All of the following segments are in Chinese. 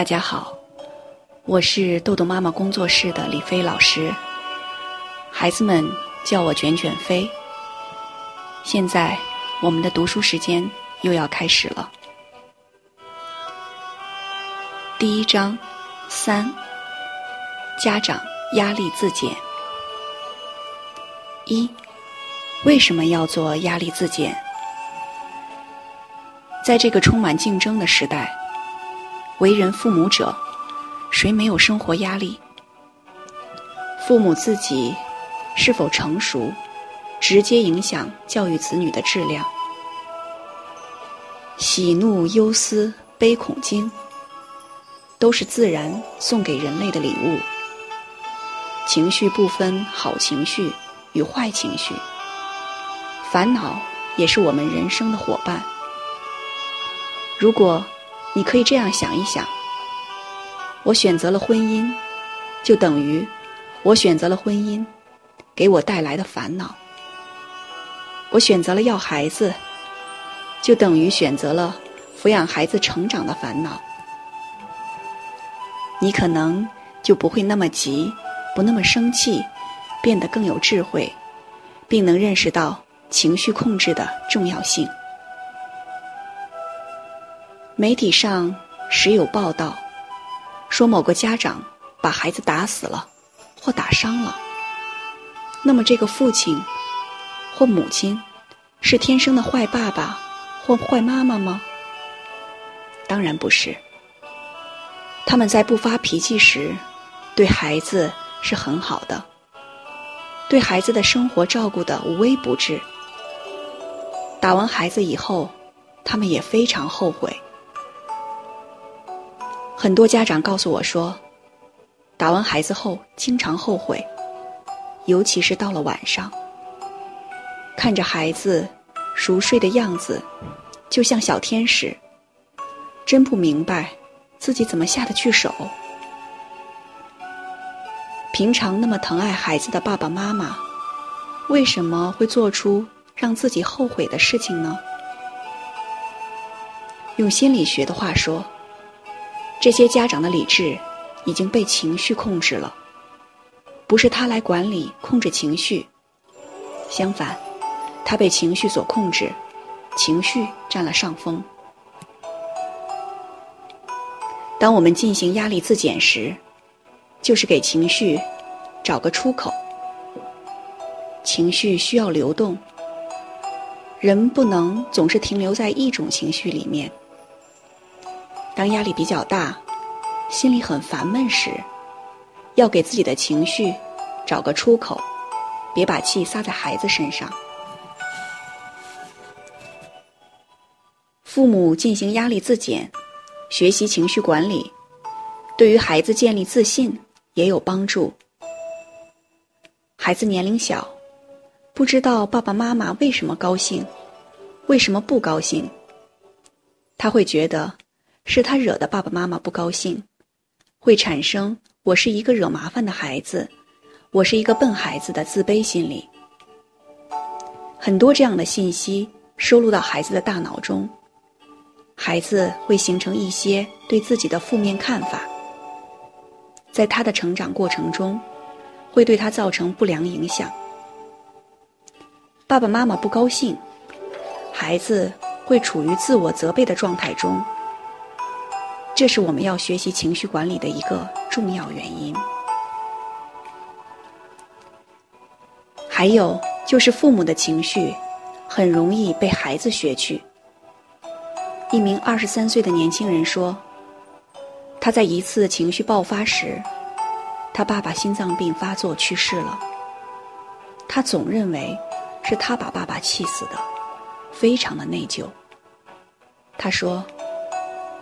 大家好，我是豆豆妈妈工作室的李飞老师，孩子们叫我卷卷飞。现在我们的读书时间又要开始了。第一章三，家长压力自检。一，为什么要做压力自检？在这个充满竞争的时代。为人父母者，谁没有生活压力？父母自己是否成熟，直接影响教育子女的质量。喜怒忧思悲恐惊，都是自然送给人类的礼物。情绪不分好情绪与坏情绪，烦恼也是我们人生的伙伴。如果。你可以这样想一想：我选择了婚姻，就等于我选择了婚姻给我带来的烦恼；我选择了要孩子，就等于选择了抚养孩子成长的烦恼。你可能就不会那么急，不那么生气，变得更有智慧，并能认识到情绪控制的重要性。媒体上时有报道，说某个家长把孩子打死了，或打伤了。那么这个父亲或母亲是天生的坏爸爸或坏妈妈吗？当然不是。他们在不发脾气时，对孩子是很好的，对孩子的生活照顾的无微不至。打完孩子以后，他们也非常后悔。很多家长告诉我说，打完孩子后经常后悔，尤其是到了晚上，看着孩子熟睡的样子，就像小天使，真不明白自己怎么下得去手。平常那么疼爱孩子的爸爸妈妈，为什么会做出让自己后悔的事情呢？用心理学的话说。这些家长的理智已经被情绪控制了，不是他来管理控制情绪，相反，他被情绪所控制，情绪占了上风。当我们进行压力自检时，就是给情绪找个出口。情绪需要流动，人不能总是停留在一种情绪里面。当压力比较大，心里很烦闷时，要给自己的情绪找个出口，别把气撒在孩子身上。父母进行压力自检，学习情绪管理，对于孩子建立自信也有帮助。孩子年龄小，不知道爸爸妈妈为什么高兴，为什么不高兴，他会觉得。是他惹的爸爸妈妈不高兴，会产生我是一个惹麻烦的孩子，我是一个笨孩子的自卑心理。很多这样的信息收录到孩子的大脑中，孩子会形成一些对自己的负面看法，在他的成长过程中，会对他造成不良影响。爸爸妈妈不高兴，孩子会处于自我责备的状态中。这是我们要学习情绪管理的一个重要原因。还有就是父母的情绪很容易被孩子学去。一名二十三岁的年轻人说：“他在一次情绪爆发时，他爸爸心脏病发作去世了。他总认为是他把爸爸气死的，非常的内疚。”他说。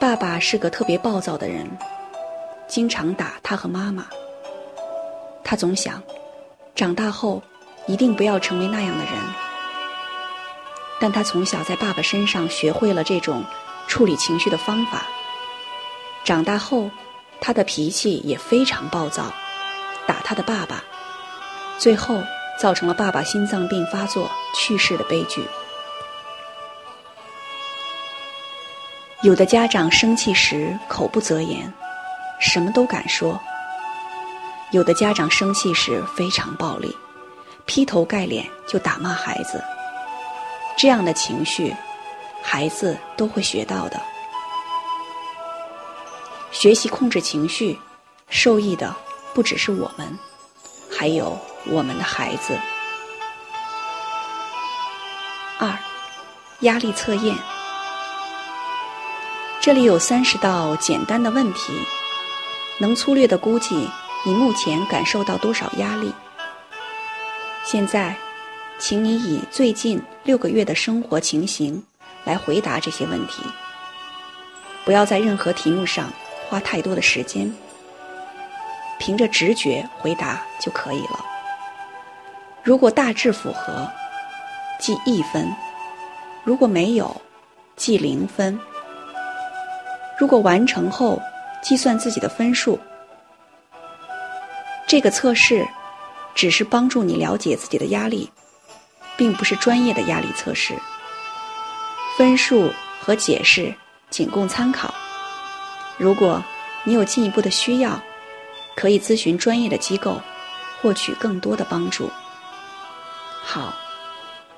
爸爸是个特别暴躁的人，经常打他和妈妈。他总想，长大后一定不要成为那样的人。但他从小在爸爸身上学会了这种处理情绪的方法。长大后，他的脾气也非常暴躁，打他的爸爸，最后造成了爸爸心脏病发作去世的悲剧。有的家长生气时口不择言，什么都敢说。有的家长生气时非常暴力，劈头盖脸就打骂孩子。这样的情绪，孩子都会学到的。学习控制情绪，受益的不只是我们，还有我们的孩子。二，压力测验。这里有三十道简单的问题，能粗略的估计。你目前感受到多少压力？现在，请你以最近六个月的生活情形来回答这些问题。不要在任何题目上花太多的时间，凭着直觉回答就可以了。如果大致符合，记一分；如果没有，记零分。如果完成后，计算自己的分数。这个测试只是帮助你了解自己的压力，并不是专业的压力测试。分数和解释仅供参考。如果你有进一步的需要，可以咨询专业的机构，获取更多的帮助。好，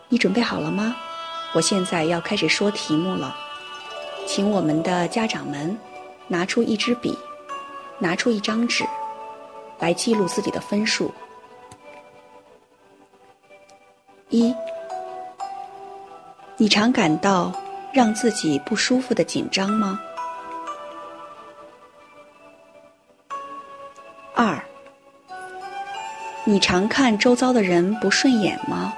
你准备好了吗？我现在要开始说题目了，请我们的家长们拿出一支笔，拿出一张纸。来记录自己的分数。一，你常感到让自己不舒服的紧张吗？二，你常看周遭的人不顺眼吗？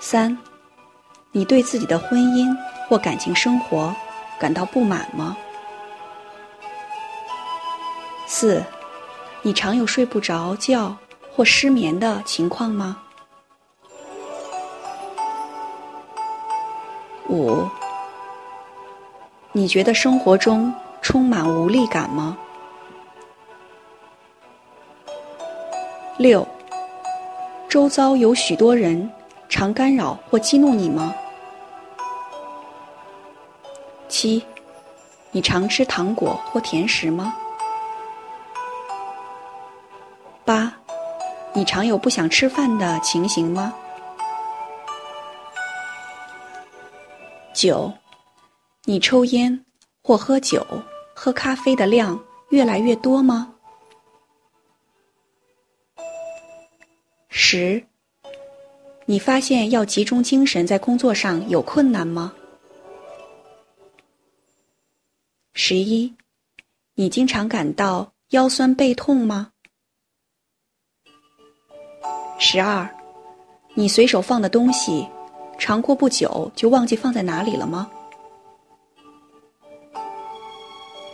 三，你对自己的婚姻或感情生活感到不满吗？四，你常有睡不着觉或失眠的情况吗？五，你觉得生活中充满无力感吗？六，周遭有许多人常干扰或激怒你吗？七，你常吃糖果或甜食吗？八，你常有不想吃饭的情形吗？九，你抽烟或喝酒、喝咖啡的量越来越多吗？十，你发现要集中精神在工作上有困难吗？十一，你经常感到腰酸背痛吗？十二，你随手放的东西，常过不久就忘记放在哪里了吗？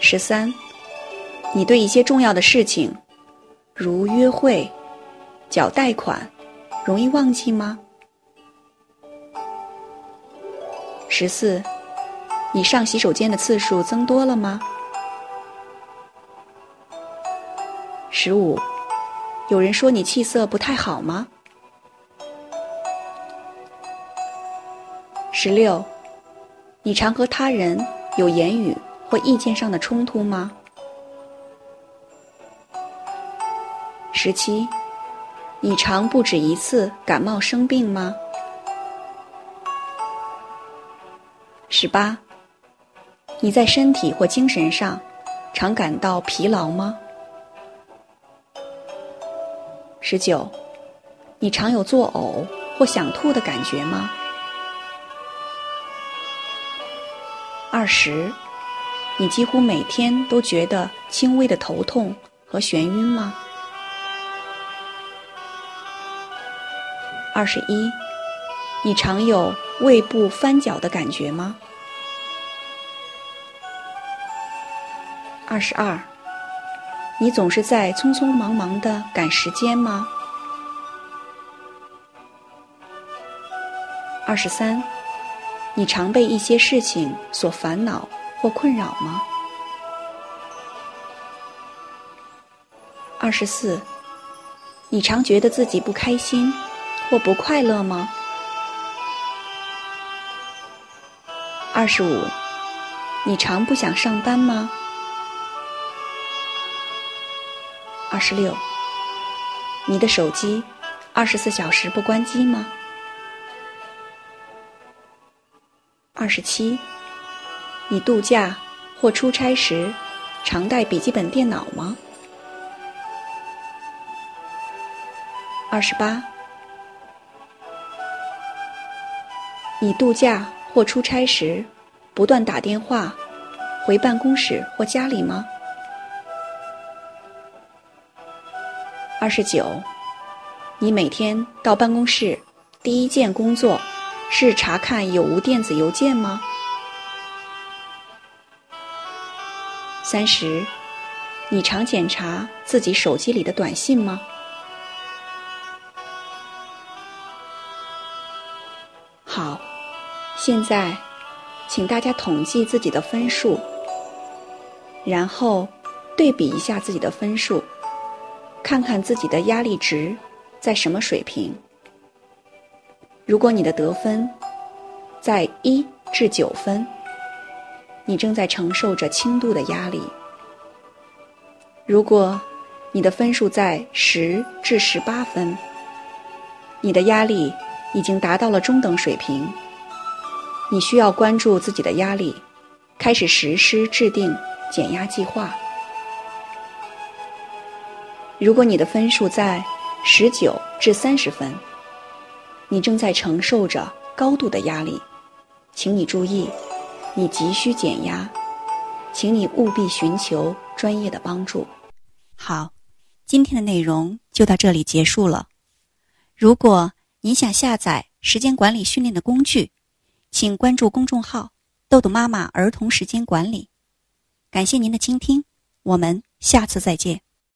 十三，你对一些重要的事情，如约会、缴贷款，容易忘记吗？十四，你上洗手间的次数增多了吗？十五。有人说你气色不太好吗？十六，你常和他人有言语或意见上的冲突吗？十七，你常不止一次感冒生病吗？十八，你在身体或精神上常感到疲劳吗？十九，你常有作呕或想吐的感觉吗？二十，你几乎每天都觉得轻微的头痛和眩晕吗？二十一，你常有胃部翻搅的感觉吗？二十二。你总是在匆匆忙忙的赶时间吗？二十三，你常被一些事情所烦恼或困扰吗？二十四，你常觉得自己不开心或不快乐吗？二十五，你常不想上班吗？二十六，你的手机二十四小时不关机吗？二十七，你度假或出差时常带笔记本电脑吗？二十八，你度假或出差时不断打电话回办公室或家里吗？二十九，你每天到办公室第一件工作是查看有无电子邮件吗？三十，你常检查自己手机里的短信吗？好，现在，请大家统计自己的分数，然后对比一下自己的分数，看看自己的压力值在什么水平。如果你的得分在一至九分，你正在承受着轻度的压力；如果你的分数在十至十八分，你的压力。已经达到了中等水平，你需要关注自己的压力，开始实施制定减压计划。如果你的分数在十九至三十分，你正在承受着高度的压力，请你注意，你急需减压，请你务必寻求专业的帮助。好，今天的内容就到这里结束了。如果您想下载时间管理训练的工具，请关注公众号“豆豆妈妈儿童时间管理”。感谢您的倾听，我们下次再见。